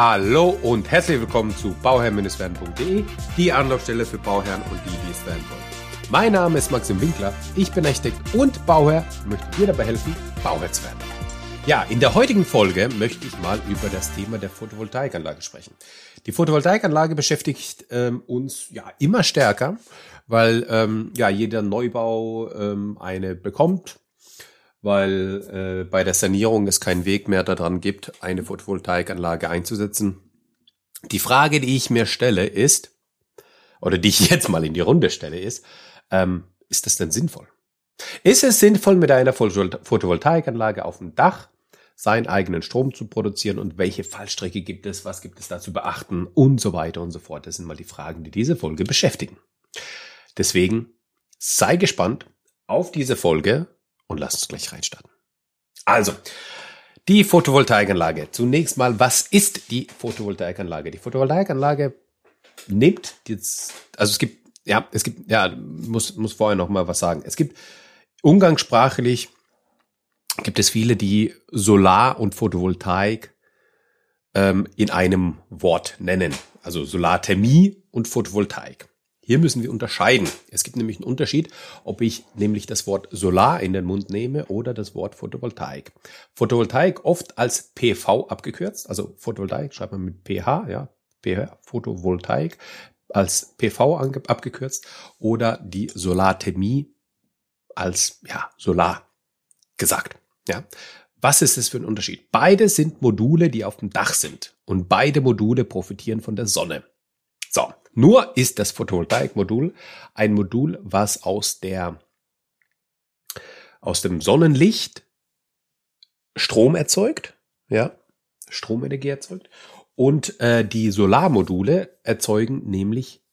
Hallo und herzlich willkommen zu bauherr-werden.de, die Anlaufstelle für Bauherren und die, die es werden wollen. Mein Name ist Maxim Winkler, ich bin Architekt und Bauherr und möchte dir dabei helfen, Bauherr zu werden. Ja, in der heutigen Folge möchte ich mal über das Thema der Photovoltaikanlage sprechen. Die Photovoltaikanlage beschäftigt ähm, uns ja immer stärker, weil ähm, ja jeder Neubau ähm, eine bekommt, weil äh, bei der Sanierung es keinen Weg mehr daran gibt, eine Photovoltaikanlage einzusetzen. Die Frage, die ich mir stelle, ist, oder die ich jetzt mal in die Runde stelle, ist, ähm, ist das denn sinnvoll? Ist es sinnvoll, mit einer Photovoltaikanlage auf dem Dach seinen eigenen Strom zu produzieren und welche Fallstrecke gibt es, was gibt es da zu beachten und so weiter und so fort. Das sind mal die Fragen, die diese Folge beschäftigen. Deswegen sei gespannt auf diese Folge und lass uns gleich reinstarten. Also, die Photovoltaikanlage. Zunächst mal, was ist die Photovoltaikanlage? Die Photovoltaikanlage nimmt jetzt, also es gibt, ja, es gibt, ja, muss, muss vorher noch mal was sagen. Es gibt umgangssprachlich gibt es viele, die Solar und Photovoltaik ähm, in einem Wort nennen. Also Solarthermie und Photovoltaik. Hier müssen wir unterscheiden. Es gibt nämlich einen Unterschied, ob ich nämlich das Wort Solar in den Mund nehme oder das Wort Photovoltaik. Photovoltaik oft als PV abgekürzt, also Photovoltaik schreibt man mit PH, ja, PH, Photovoltaik als PV abgekürzt oder die Solarthermie als ja, Solar gesagt. Ja. Was ist es für ein Unterschied? Beide sind Module, die auf dem Dach sind. Und beide Module profitieren von der Sonne. So. Nur ist das Photovoltaikmodul ein Modul, was aus der, aus dem Sonnenlicht Strom erzeugt. Ja. Stromenergie erzeugt. Und äh, die Solarmodule erzeugen nämlich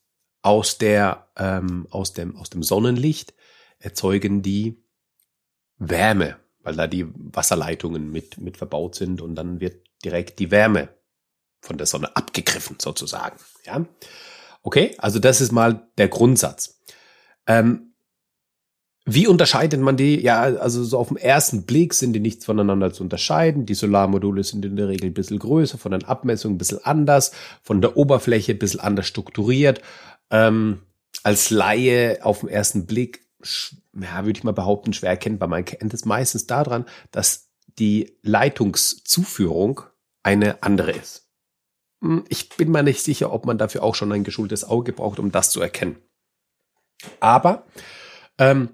aus der ähm, aus dem aus dem Sonnenlicht erzeugen die Wärme weil da die Wasserleitungen mit, mit verbaut sind und dann wird direkt die Wärme von der Sonne abgegriffen sozusagen. Ja, okay, also das ist mal der Grundsatz. Ähm, wie unterscheidet man die? Ja, also so auf den ersten Blick sind die nichts voneinander zu unterscheiden. Die Solarmodule sind in der Regel ein bisschen größer, von den Abmessungen ein bisschen anders, von der Oberfläche ein bisschen anders strukturiert. Ähm, als Laie auf den ersten Blick ja, würde ich mal behaupten, schwer erkennbar. Man kennt es meistens daran, dass die Leitungszuführung eine andere ist. Hm, ich bin mir nicht sicher, ob man dafür auch schon ein geschultes Auge braucht, um das zu erkennen. Aber ähm,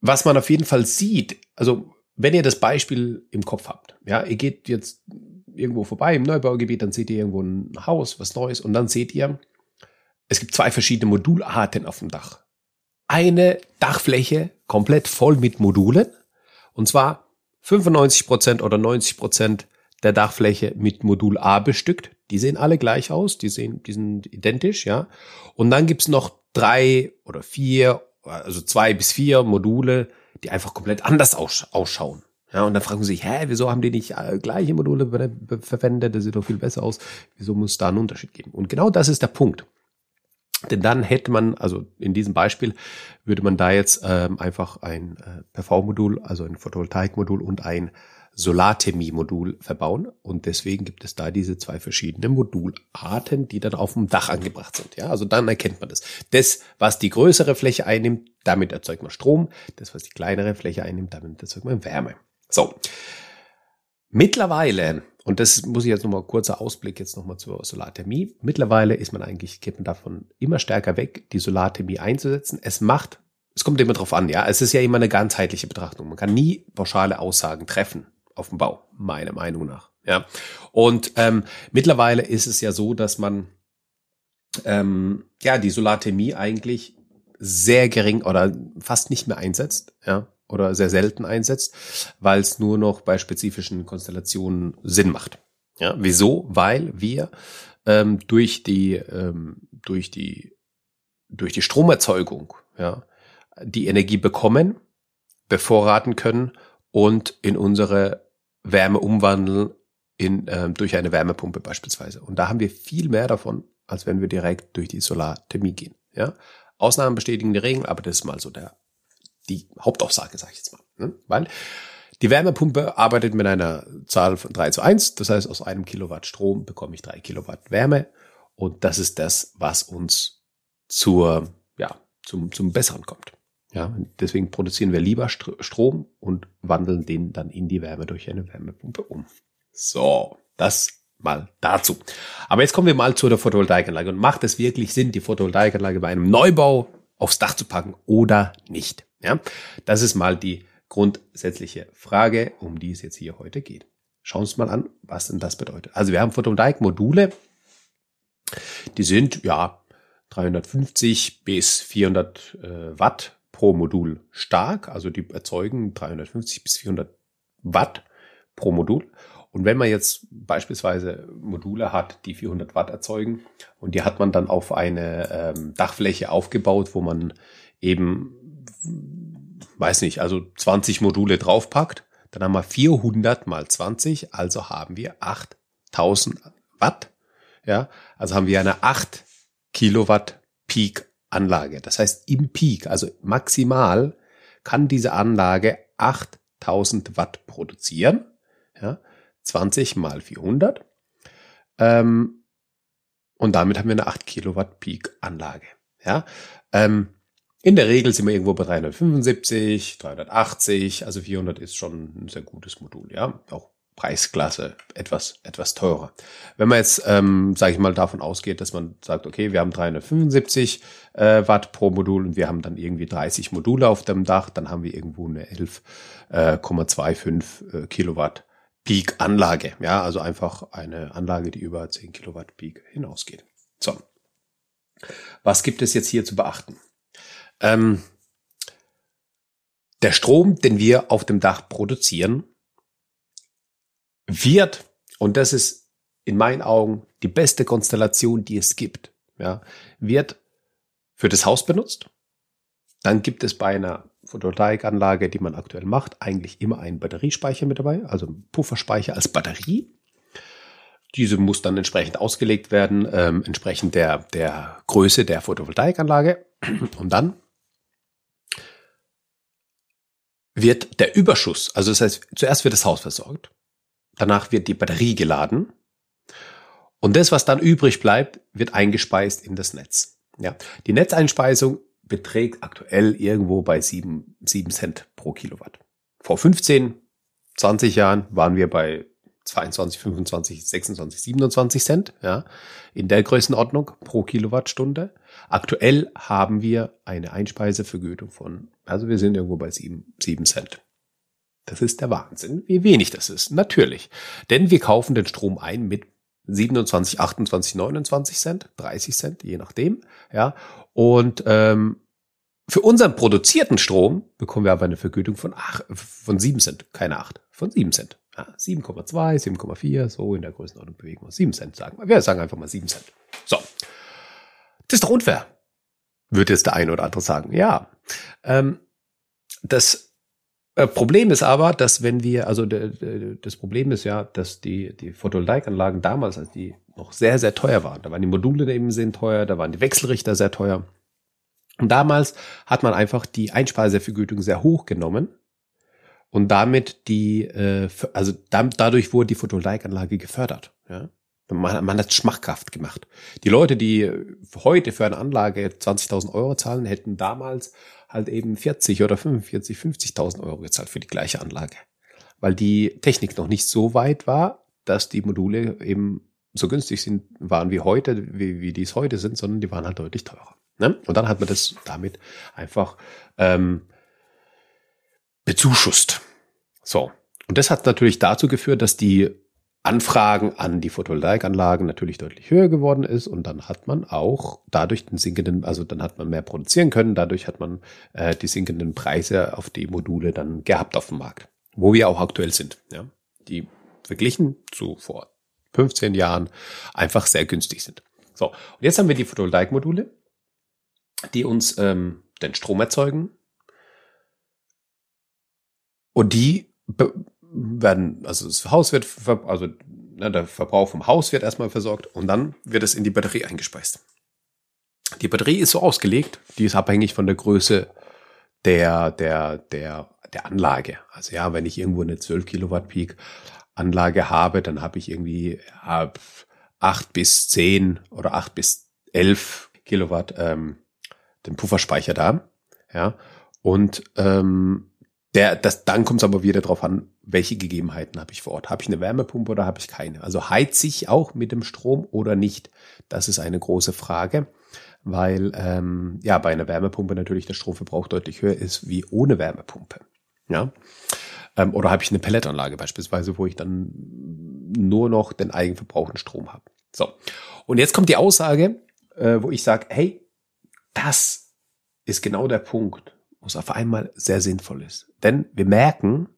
was man auf jeden Fall sieht, also wenn ihr das Beispiel im Kopf habt, ja, ihr geht jetzt irgendwo vorbei im Neubaugebiet, dann seht ihr irgendwo ein Haus, was Neues, und dann seht ihr, es gibt zwei verschiedene Modularten auf dem Dach eine Dachfläche komplett voll mit Modulen. Und zwar 95 Prozent oder 90 Prozent der Dachfläche mit Modul A bestückt. Die sehen alle gleich aus, die sehen, die sind identisch, ja. Und dann gibt's noch drei oder vier, also zwei bis vier Module, die einfach komplett anders ausschauen. Ja, und dann fragen sie sich, hä, wieso haben die nicht äh, gleiche Module verwendet? Das sieht doch viel besser aus. Wieso muss da einen Unterschied geben? Und genau das ist der Punkt. Denn dann hätte man, also in diesem Beispiel, würde man da jetzt ähm, einfach ein äh, PV-Modul, also ein Photovoltaik-Modul und ein Solarthermie-Modul verbauen. Und deswegen gibt es da diese zwei verschiedenen Modularten, die dann auf dem Dach angebracht sind. Ja, also dann erkennt man das. Das, was die größere Fläche einnimmt, damit erzeugt man Strom. Das, was die kleinere Fläche einnimmt, damit erzeugt man Wärme. So. Mittlerweile und das muss ich jetzt nochmal kurzer Ausblick jetzt nochmal zur Solarthermie. Mittlerweile ist man eigentlich, geht man davon immer stärker weg, die Solarthermie einzusetzen. Es macht, es kommt immer drauf an, ja. Es ist ja immer eine ganzheitliche Betrachtung. Man kann nie pauschale Aussagen treffen auf dem Bau, meiner Meinung nach, ja. Und ähm, mittlerweile ist es ja so, dass man ähm, ja die Solarthermie eigentlich sehr gering oder fast nicht mehr einsetzt, ja oder sehr selten einsetzt, weil es nur noch bei spezifischen Konstellationen Sinn macht. Ja, wieso? Weil wir ähm, durch die ähm, durch die durch die Stromerzeugung ja die Energie bekommen, bevorraten können und in unsere Wärme umwandeln in ähm, durch eine Wärmepumpe beispielsweise. Und da haben wir viel mehr davon, als wenn wir direkt durch die Solarthermie gehen. Ja, Ausnahmen bestätigen die Regeln, aber das ist mal so der die Hauptaussage, sage ich jetzt mal. Ne? Weil Die Wärmepumpe arbeitet mit einer Zahl von 3 zu 1. Das heißt, aus einem Kilowatt Strom bekomme ich 3 Kilowatt Wärme. Und das ist das, was uns zur, ja, zum, zum Besseren kommt. Ja, deswegen produzieren wir lieber Strom und wandeln den dann in die Wärme durch eine Wärmepumpe um. So, das mal dazu. Aber jetzt kommen wir mal zu der Photovoltaikanlage. Und macht es wirklich Sinn, die Photovoltaikanlage bei einem Neubau aufs Dach zu packen oder nicht? Ja, das ist mal die grundsätzliche Frage, um die es jetzt hier heute geht. Schauen wir uns mal an, was denn das bedeutet. Also wir haben Photovoltaikmodule, die sind ja 350 bis 400 äh, Watt pro Modul stark, also die erzeugen 350 bis 400 Watt pro Modul. Und wenn man jetzt beispielsweise Module hat, die 400 Watt erzeugen und die hat man dann auf eine ähm, Dachfläche aufgebaut, wo man eben, weiß nicht, also 20 Module draufpackt, dann haben wir 400 mal 20, also haben wir 8000 Watt. Ja, also haben wir eine 8 Kilowatt Peak Anlage. Das heißt, im Peak, also maximal, kann diese Anlage 8000 Watt produzieren. Ja, 20 mal 400. Ähm, und damit haben wir eine 8 Kilowatt Peak Anlage. Ja, ähm, in der Regel sind wir irgendwo bei 375, 380, also 400 ist schon ein sehr gutes Modul, ja. Auch Preisklasse etwas, etwas teurer. Wenn man jetzt, ähm, sage ich mal, davon ausgeht, dass man sagt, okay, wir haben 375 äh, Watt pro Modul und wir haben dann irgendwie 30 Module auf dem Dach, dann haben wir irgendwo eine 11,25 äh, äh, Kilowatt Peak-Anlage. Ja, also einfach eine Anlage, die über 10 Kilowatt Peak hinausgeht. So. Was gibt es jetzt hier zu beachten? Ähm, der Strom, den wir auf dem Dach produzieren, wird, und das ist in meinen Augen die beste Konstellation, die es gibt, ja, wird für das Haus benutzt. Dann gibt es bei einer Photovoltaikanlage, die man aktuell macht, eigentlich immer einen Batteriespeicher mit dabei, also einen Pufferspeicher als Batterie. Diese muss dann entsprechend ausgelegt werden, ähm, entsprechend der, der Größe der Photovoltaikanlage. Und dann wird der Überschuss, also das heißt, zuerst wird das Haus versorgt, Danach wird die Batterie geladen. Und das, was dann übrig bleibt, wird eingespeist in das Netz. Ja, die Netzeinspeisung beträgt aktuell irgendwo bei sieben sieben Cent pro Kilowatt. Vor 15, 20 Jahren waren wir bei 22, 25, 26, 27 Cent, ja, in der Größenordnung pro Kilowattstunde. Aktuell haben wir eine Einspeisevergütung von, also wir sind irgendwo bei sieben sieben Cent. Das ist der Wahnsinn, wie wenig das ist. Natürlich. Denn wir kaufen den Strom ein mit 27, 28, 29 Cent, 30 Cent, je nachdem. Ja. Und ähm, für unseren produzierten Strom bekommen wir aber eine Vergütung von, ach, von 7 Cent, keine 8, von 7 Cent. Ja, 7,2, 7,4, so in der Größenordnung bewegen wir uns. 7 Cent sagen wir. Wir sagen einfach mal 7 Cent. So. Das ist doch unfair. Würde jetzt der eine oder andere sagen. Ja. Ähm, das Problem ist aber, dass wenn wir, also das Problem ist ja, dass die, die Photovoltaikanlagen damals, als die noch sehr, sehr teuer waren, da waren die Module eben sehr teuer, da waren die Wechselrichter sehr teuer. Und damals hat man einfach die Einspeisevergütung sehr hoch genommen und damit die, äh, also dadurch wurde die Photovoltaikanlage gefördert. Ja? Man, man hat schmackhaft gemacht. Die Leute, die heute für eine Anlage 20.000 Euro zahlen, hätten damals halt eben 40 oder 45, 50.000 Euro gezahlt für die gleiche Anlage. Weil die Technik noch nicht so weit war, dass die Module eben so günstig sind, waren wie heute, wie, wie die es heute sind, sondern die waren halt deutlich teurer. Ne? Und dann hat man das damit einfach ähm, bezuschusst. So. Und das hat natürlich dazu geführt, dass die Anfragen an die Photovoltaikanlagen natürlich deutlich höher geworden ist und dann hat man auch dadurch den sinkenden, also dann hat man mehr produzieren können, dadurch hat man äh, die sinkenden Preise auf die Module dann gehabt auf dem Markt, wo wir auch aktuell sind. Ja, die verglichen zu vor 15 Jahren einfach sehr günstig sind. So, und jetzt haben wir die Photovoltaikmodule, die uns ähm, den Strom erzeugen und die werden, also das Haus wird, also ne, der Verbrauch vom Haus wird erstmal versorgt und dann wird es in die Batterie eingespeist. Die Batterie ist so ausgelegt, die ist abhängig von der Größe der, der, der, der Anlage. Also ja, wenn ich irgendwo eine 12 Kilowatt Peak Anlage habe, dann habe ich irgendwie ja, 8 bis 10 oder 8 bis 11 Kilowatt ähm, den Pufferspeicher da. Ja, und ähm, der, das, dann kommt es aber wieder darauf an, welche Gegebenheiten habe ich vor Ort. Habe ich eine Wärmepumpe oder habe ich keine? Also heiz ich auch mit dem Strom oder nicht? Das ist eine große Frage, weil ähm, ja bei einer Wärmepumpe natürlich der Stromverbrauch deutlich höher ist wie ohne Wärmepumpe. Ja. Ähm, oder habe ich eine Pelletanlage beispielsweise, wo ich dann nur noch den eigenverbrauchten Strom habe. So. Und jetzt kommt die Aussage, äh, wo ich sage, hey, das ist genau der Punkt, was auf einmal sehr sinnvoll ist. Denn wir merken,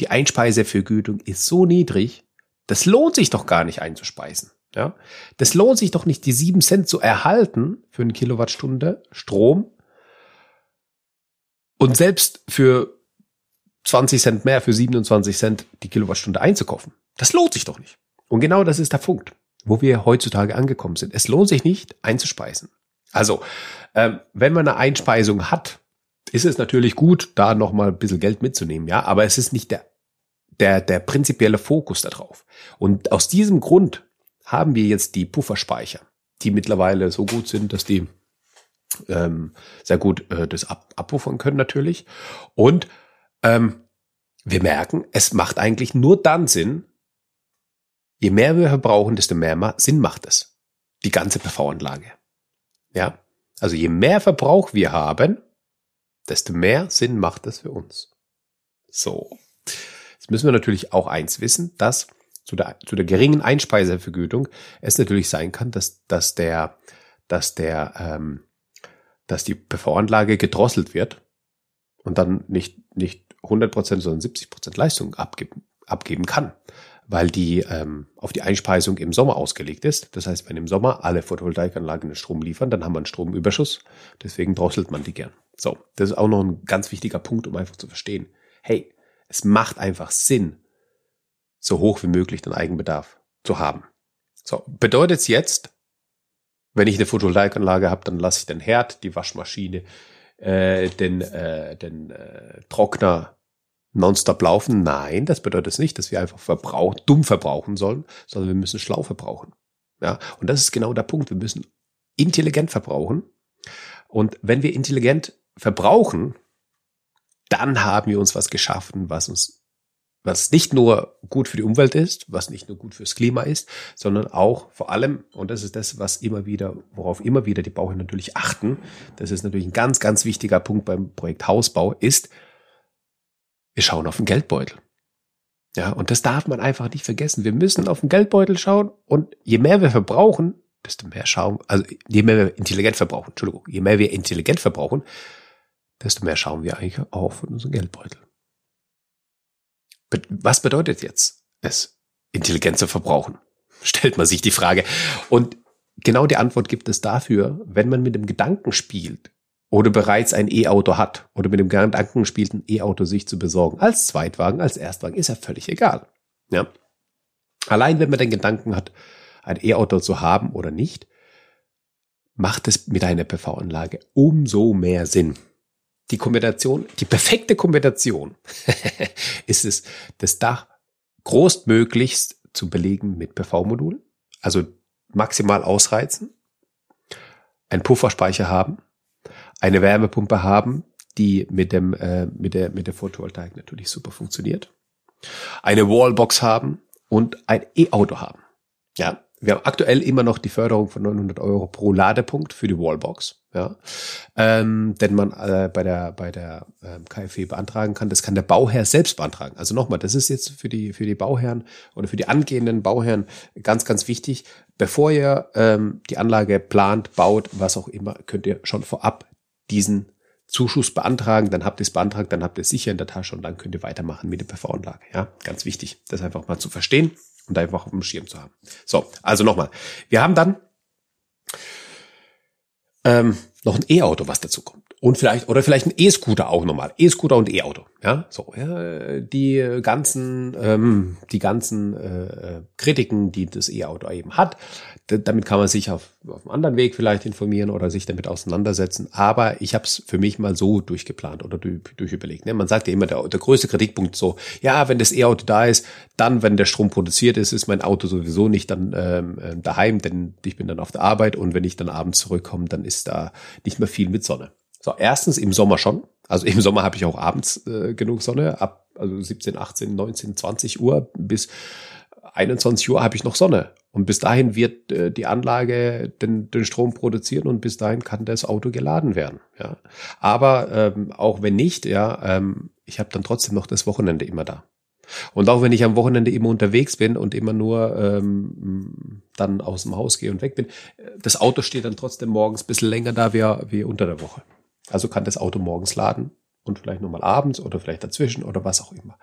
die Einspeisevergütung ist so niedrig, das lohnt sich doch gar nicht einzuspeisen. Ja, das lohnt sich doch nicht, die sieben Cent zu erhalten für eine Kilowattstunde Strom und selbst für 20 Cent mehr, für 27 Cent die Kilowattstunde einzukaufen. Das lohnt sich doch nicht. Und genau das ist der Punkt, wo wir heutzutage angekommen sind. Es lohnt sich nicht einzuspeisen. Also, ähm, wenn man eine Einspeisung hat, ist es natürlich gut, da nochmal ein bisschen Geld mitzunehmen, ja, aber es ist nicht der, der, der prinzipielle Fokus darauf. Und aus diesem Grund haben wir jetzt die Pufferspeicher, die mittlerweile so gut sind, dass die ähm, sehr gut äh, das ab, abpuffern können natürlich. Und ähm, wir merken, es macht eigentlich nur dann Sinn, je mehr wir verbrauchen, desto mehr Sinn macht es. Die ganze PV-Anlage. Ja. Also je mehr Verbrauch wir haben, desto mehr Sinn macht es für uns. So. Jetzt müssen wir natürlich auch eins wissen, dass zu der, zu der geringen Einspeisevergütung es natürlich sein kann, dass, dass der, dass der, ähm, dass die PV-Anlage gedrosselt wird und dann nicht, nicht 100%, sondern 70% Leistung abgeben, abgeben kann, weil die ähm, auf die Einspeisung im Sommer ausgelegt ist. Das heißt, wenn im Sommer alle Photovoltaikanlagen den Strom liefern, dann haben wir einen Stromüberschuss. Deswegen drosselt man die gern. So, das ist auch noch ein ganz wichtiger Punkt, um einfach zu verstehen. Hey, es macht einfach Sinn, so hoch wie möglich den Eigenbedarf zu haben. So, bedeutet es jetzt, wenn ich eine Photovoltaikanlage habe, dann lasse ich den Herd, die Waschmaschine, äh, den, äh, den äh, Trockner nonstop laufen. Nein, das bedeutet nicht, dass wir einfach verbrauch, dumm verbrauchen sollen, sondern wir müssen schlau verbrauchen. Ja, und das ist genau der Punkt. Wir müssen intelligent verbrauchen. Und wenn wir intelligent verbrauchen, dann haben wir uns was geschaffen, was uns was nicht nur gut für die Umwelt ist, was nicht nur gut fürs Klima ist, sondern auch vor allem, und das ist das, was immer wieder, worauf immer wieder die Bauherren natürlich achten, das ist natürlich ein ganz, ganz wichtiger Punkt beim Projekt Hausbau, ist, wir schauen auf den Geldbeutel. Ja, und das darf man einfach nicht vergessen. Wir müssen auf den Geldbeutel schauen und je mehr wir verbrauchen, desto mehr schauen, also je mehr wir intelligent verbrauchen, Entschuldigung, je mehr wir intelligent verbrauchen, desto mehr schauen wir eigentlich auf in unseren Geldbeutel. Was bedeutet jetzt es, intelligent zu verbrauchen? Stellt man sich die Frage. Und genau die Antwort gibt es dafür, wenn man mit dem Gedanken spielt oder bereits ein E-Auto hat oder mit dem Gedanken spielt, ein E-Auto sich zu besorgen, als Zweitwagen, als Erstwagen, ist ja völlig egal. Ja. Allein wenn man den Gedanken hat, ein E-Auto zu haben oder nicht, macht es mit einer PV-Anlage umso mehr Sinn die Kombination, die perfekte Kombination ist es, das Dach großmöglichst zu belegen mit PV-Modulen, also maximal ausreizen, einen Pufferspeicher haben, eine Wärmepumpe haben, die mit dem äh, mit der mit der Photovoltaik natürlich super funktioniert, eine Wallbox haben und ein E-Auto haben. Ja, wir haben aktuell immer noch die Förderung von 900 Euro pro Ladepunkt für die Wallbox ja, ähm, denn man äh, bei der bei der ähm, KfW beantragen kann. Das kann der Bauherr selbst beantragen. Also nochmal, das ist jetzt für die für die Bauherren oder für die angehenden Bauherren ganz ganz wichtig. Bevor ihr ähm, die Anlage plant, baut, was auch immer, könnt ihr schon vorab diesen Zuschuss beantragen. Dann habt ihr es beantragt, dann habt ihr es sicher in der Tasche und dann könnt ihr weitermachen mit der PV-Anlage. Ja, ganz wichtig, das einfach mal zu verstehen und einfach auf dem Schirm zu haben. So, also nochmal, wir haben dann ähm, noch ein E-Auto, was dazu kommt. Und vielleicht oder vielleicht ein E-Scooter auch nochmal, E-Scooter und E-Auto, ja, so ja, die ganzen ähm, die ganzen äh, Kritiken, die das E-Auto eben hat, damit kann man sich auf, auf einem anderen Weg vielleicht informieren oder sich damit auseinandersetzen. Aber ich habe es für mich mal so durchgeplant oder durch, durchüberlegt. Ne? Man sagt ja immer, der, der größte Kritikpunkt so, ja, wenn das E-Auto da ist, dann, wenn der Strom produziert ist, ist mein Auto sowieso nicht dann ähm, äh, daheim, denn ich bin dann auf der Arbeit und wenn ich dann abends zurückkomme, dann ist da nicht mehr viel mit Sonne. So, erstens im Sommer schon. Also im Sommer habe ich auch abends äh, genug Sonne, ab also 17, 18, 19, 20 Uhr bis 21 Uhr habe ich noch Sonne. Und bis dahin wird äh, die Anlage den, den Strom produzieren und bis dahin kann das Auto geladen werden. Ja. Aber ähm, auch wenn nicht, ja, ähm, ich habe dann trotzdem noch das Wochenende immer da. Und auch wenn ich am Wochenende immer unterwegs bin und immer nur ähm, dann aus dem Haus gehe und weg bin, das Auto steht dann trotzdem morgens ein bisschen länger da wie, wie unter der Woche. Also kann das Auto morgens laden und vielleicht nochmal abends oder vielleicht dazwischen oder was auch immer.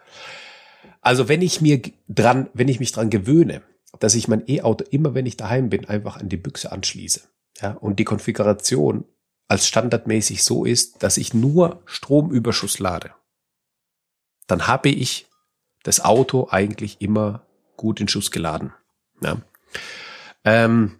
Also wenn ich mir dran, wenn ich mich dran gewöhne, dass ich mein E-Auto immer, wenn ich daheim bin, einfach an die Büchse anschließe, ja, und die Konfiguration als standardmäßig so ist, dass ich nur Stromüberschuss lade, dann habe ich das Auto eigentlich immer gut in Schuss geladen. Ja. Ähm,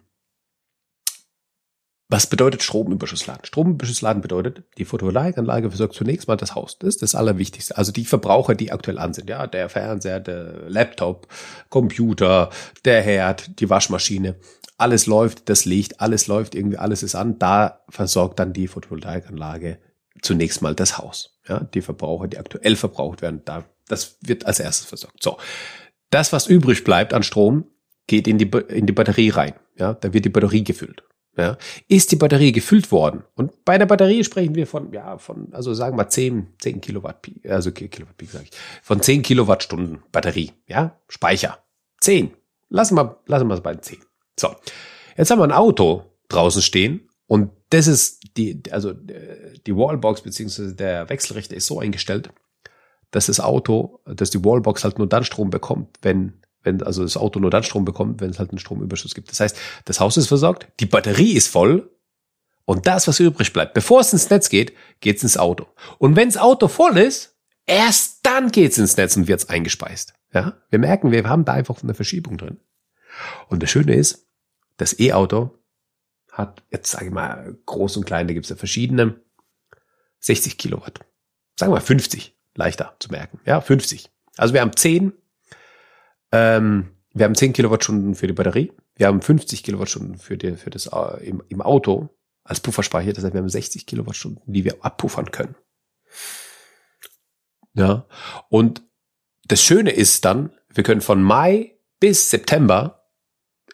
was bedeutet Stromüberschussladen? Stromüberschussladen bedeutet, die Photovoltaikanlage versorgt zunächst mal das Haus. Das ist das Allerwichtigste. Also die Verbraucher, die aktuell an sind. Ja, der Fernseher, der Laptop, Computer, der Herd, die Waschmaschine. Alles läuft, das Licht, alles läuft, irgendwie alles ist an. Da versorgt dann die Photovoltaikanlage zunächst mal das Haus. Ja, die Verbraucher, die aktuell verbraucht werden, da, das wird als erstes versorgt. So. Das, was übrig bleibt an Strom, geht in die, in die Batterie rein. Ja, da wird die Batterie gefüllt ja, ist die Batterie gefüllt worden. Und bei der Batterie sprechen wir von, ja, von, also sagen wir 10, 10 Kilowatt also Kilowatt sage ich, von 10 Kilowattstunden Batterie, ja, Speicher. 10. Lassen wir, lassen wir es bei 10. So. Jetzt haben wir ein Auto draußen stehen und das ist die, also die Wallbox beziehungsweise der Wechselrichter ist so eingestellt, dass das Auto, dass die Wallbox halt nur dann Strom bekommt, wenn wenn also das Auto nur dann Strom bekommt, wenn es halt einen Stromüberschuss gibt. Das heißt, das Haus ist versorgt, die Batterie ist voll und das, was übrig bleibt, bevor es ins Netz geht, geht's ins Auto. Und wenn das Auto voll ist, erst dann geht's ins Netz und wird's eingespeist. Ja, wir merken, wir haben da einfach eine Verschiebung drin. Und das Schöne ist, das E-Auto hat, jetzt sage ich mal, groß und klein, da gibt's ja verschiedene, 60 Kilowatt. Sagen wir 50, leichter zu merken. Ja, 50. Also wir haben 10 ähm, wir haben 10 Kilowattstunden für die Batterie. Wir haben 50 Kilowattstunden für, die, für das äh, im, im Auto als Pufferspeicher. Das heißt, wir haben 60 Kilowattstunden, die wir abpuffern können. Ja. Und das Schöne ist dann, wir können von Mai bis September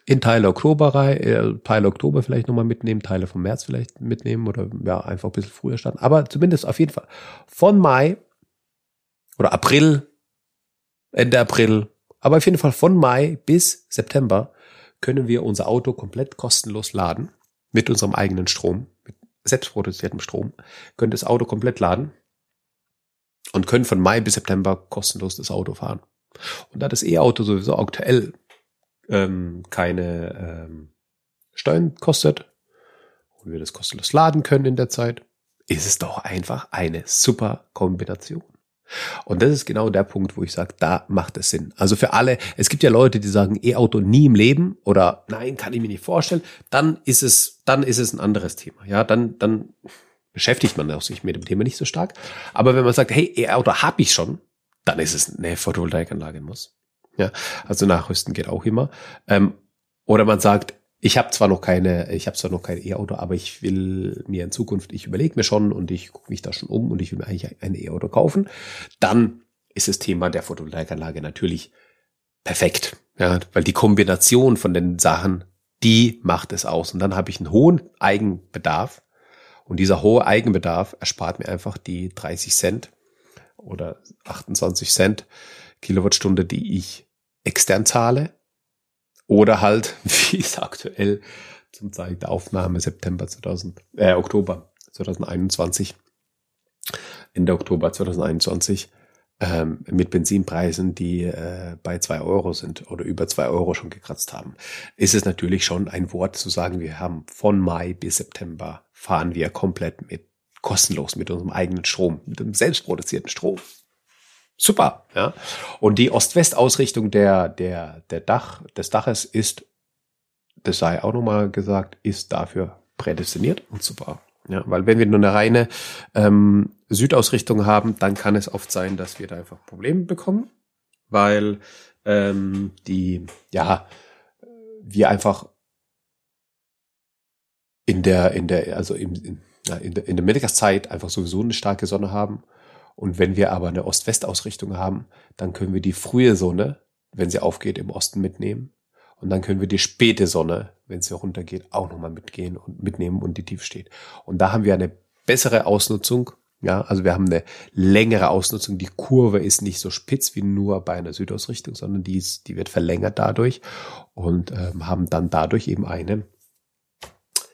in Teile Oktober äh, Teile Oktober vielleicht nochmal mitnehmen, Teile vom März vielleicht mitnehmen oder ja, einfach ein bisschen früher starten. Aber zumindest auf jeden Fall von Mai oder April, Ende April aber auf jeden Fall von Mai bis September können wir unser Auto komplett kostenlos laden mit unserem eigenen Strom, mit selbstproduziertem Strom, können das Auto komplett laden und können von Mai bis September kostenlos das Auto fahren. Und da das E-Auto sowieso aktuell ähm, keine ähm, Steuern kostet und wir das kostenlos laden können in der Zeit, ist es doch einfach eine super Kombination. Und das ist genau der Punkt, wo ich sage, da macht es Sinn. Also für alle, es gibt ja Leute, die sagen, E-Auto nie im Leben oder nein, kann ich mir nicht vorstellen. Dann ist es, dann ist es ein anderes Thema. Ja, dann, dann beschäftigt man sich mit dem Thema nicht so stark. Aber wenn man sagt, hey, E-Auto habe ich schon, dann ist es eine Photovoltaikanlage muss. Ja, also nachrüsten geht auch immer. Ähm, oder man sagt, ich habe zwar noch keine, ich habe zwar noch kein E-Auto, aber ich will mir in Zukunft, ich überlege mir schon und ich gucke mich da schon um und ich will mir eigentlich ein E-Auto kaufen, dann ist das Thema der Photovoltaikanlage natürlich perfekt, ja, weil die Kombination von den Sachen, die macht es aus. Und dann habe ich einen hohen Eigenbedarf und dieser hohe Eigenbedarf erspart mir einfach die 30 Cent oder 28 Cent Kilowattstunde, die ich extern zahle oder halt, wie es aktuell zum Zeit der Aufnahme September 2000, äh, Oktober 2021, Ende Oktober 2021, ähm, mit Benzinpreisen, die äh, bei zwei Euro sind oder über zwei Euro schon gekratzt haben, ist es natürlich schon ein Wort zu sagen, wir haben von Mai bis September fahren wir komplett mit kostenlos mit unserem eigenen Strom, mit dem selbstproduzierten Strom. Super, ja. Und die Ost-West-Ausrichtung der, der, der Dach, des Daches ist, das sei auch nochmal gesagt, ist dafür prädestiniert und super. Ja, weil wenn wir nur eine reine ähm, Südausrichtung haben, dann kann es oft sein, dass wir da einfach Probleme bekommen, weil ähm, die, ja, wir einfach in der, in der, also im, in, in der, in der Mittagszeit einfach sowieso eine starke Sonne haben. Und wenn wir aber eine Ost-West-Ausrichtung haben, dann können wir die frühe Sonne, wenn sie aufgeht, im Osten mitnehmen. Und dann können wir die späte Sonne, wenn sie runtergeht, auch nochmal mitgehen und mitnehmen und die tief steht. Und da haben wir eine bessere Ausnutzung. Ja, also wir haben eine längere Ausnutzung. Die Kurve ist nicht so spitz wie nur bei einer Südausrichtung, sondern die, ist, die wird verlängert dadurch und ähm, haben dann dadurch eben eine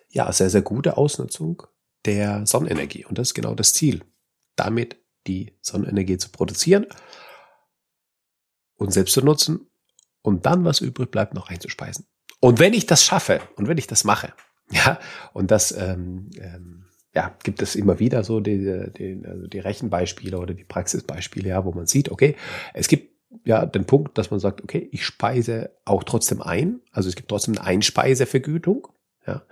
ja, sehr, sehr gute Ausnutzung der Sonnenenergie. Und das ist genau das Ziel. Damit die Sonnenenergie zu produzieren und selbst zu nutzen und dann, was übrig bleibt, noch einzuspeisen. Und wenn ich das schaffe und wenn ich das mache, ja, und das ähm, ähm, ja, gibt es immer wieder so die, die, also die Rechenbeispiele oder die Praxisbeispiele, ja, wo man sieht, okay, es gibt ja den Punkt, dass man sagt, okay, ich speise auch trotzdem ein, also es gibt trotzdem eine Einspeisevergütung, ja,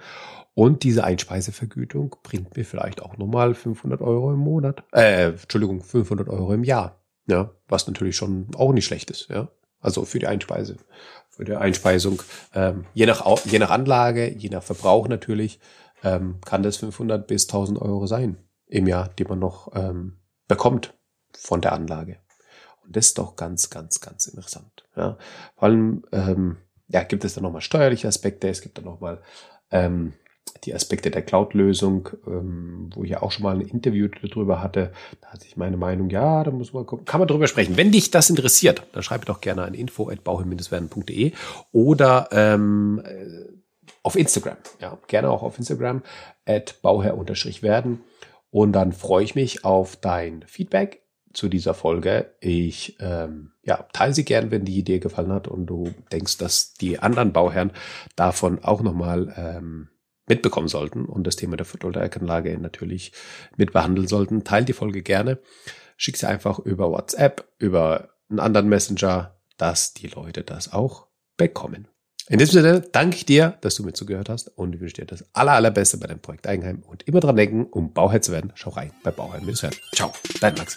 und diese Einspeisevergütung bringt mir vielleicht auch nochmal 500 Euro im Monat. Äh, Entschuldigung, 500 Euro im Jahr. Ja, was natürlich schon auch nicht schlecht ist. Ja, also für die Einspeise, für die Einspeisung. Ähm, je nach je nach Anlage, je nach Verbrauch natürlich, ähm, kann das 500 bis 1000 Euro sein im Jahr, die man noch ähm, bekommt von der Anlage. Und das ist doch ganz, ganz, ganz interessant. Ja, vor allem ähm, ja, gibt es da nochmal steuerliche Aspekte, es gibt da nochmal ähm, die Aspekte der Cloud-Lösung, ähm, wo ich ja auch schon mal ein Interview darüber hatte, da hatte ich meine Meinung, ja, da muss man gucken, kann man drüber sprechen. Wenn dich das interessiert, dann schreib doch gerne an info.bauherr-werden.de oder ähm, äh, auf Instagram, ja, gerne auch auf Instagram, at bauherr-werden. Und dann freue ich mich auf dein Feedback zu dieser Folge. Ich ähm, ja, teile sie gern, wenn die Idee gefallen hat und du denkst, dass die anderen Bauherren davon auch nochmal ähm, mitbekommen sollten und das Thema der Photovoltaikanlage natürlich mit behandeln sollten. Teilt die Folge gerne. Schick sie einfach über WhatsApp, über einen anderen Messenger, dass die Leute das auch bekommen. In diesem Sinne danke ich dir, dass du mir zugehört hast und wünsche dir das aller, allerbeste bei deinem Projekt Eigenheim und immer dran denken, um Bauherr zu werden, schau rein bei Bauherr Ciao, dein Max.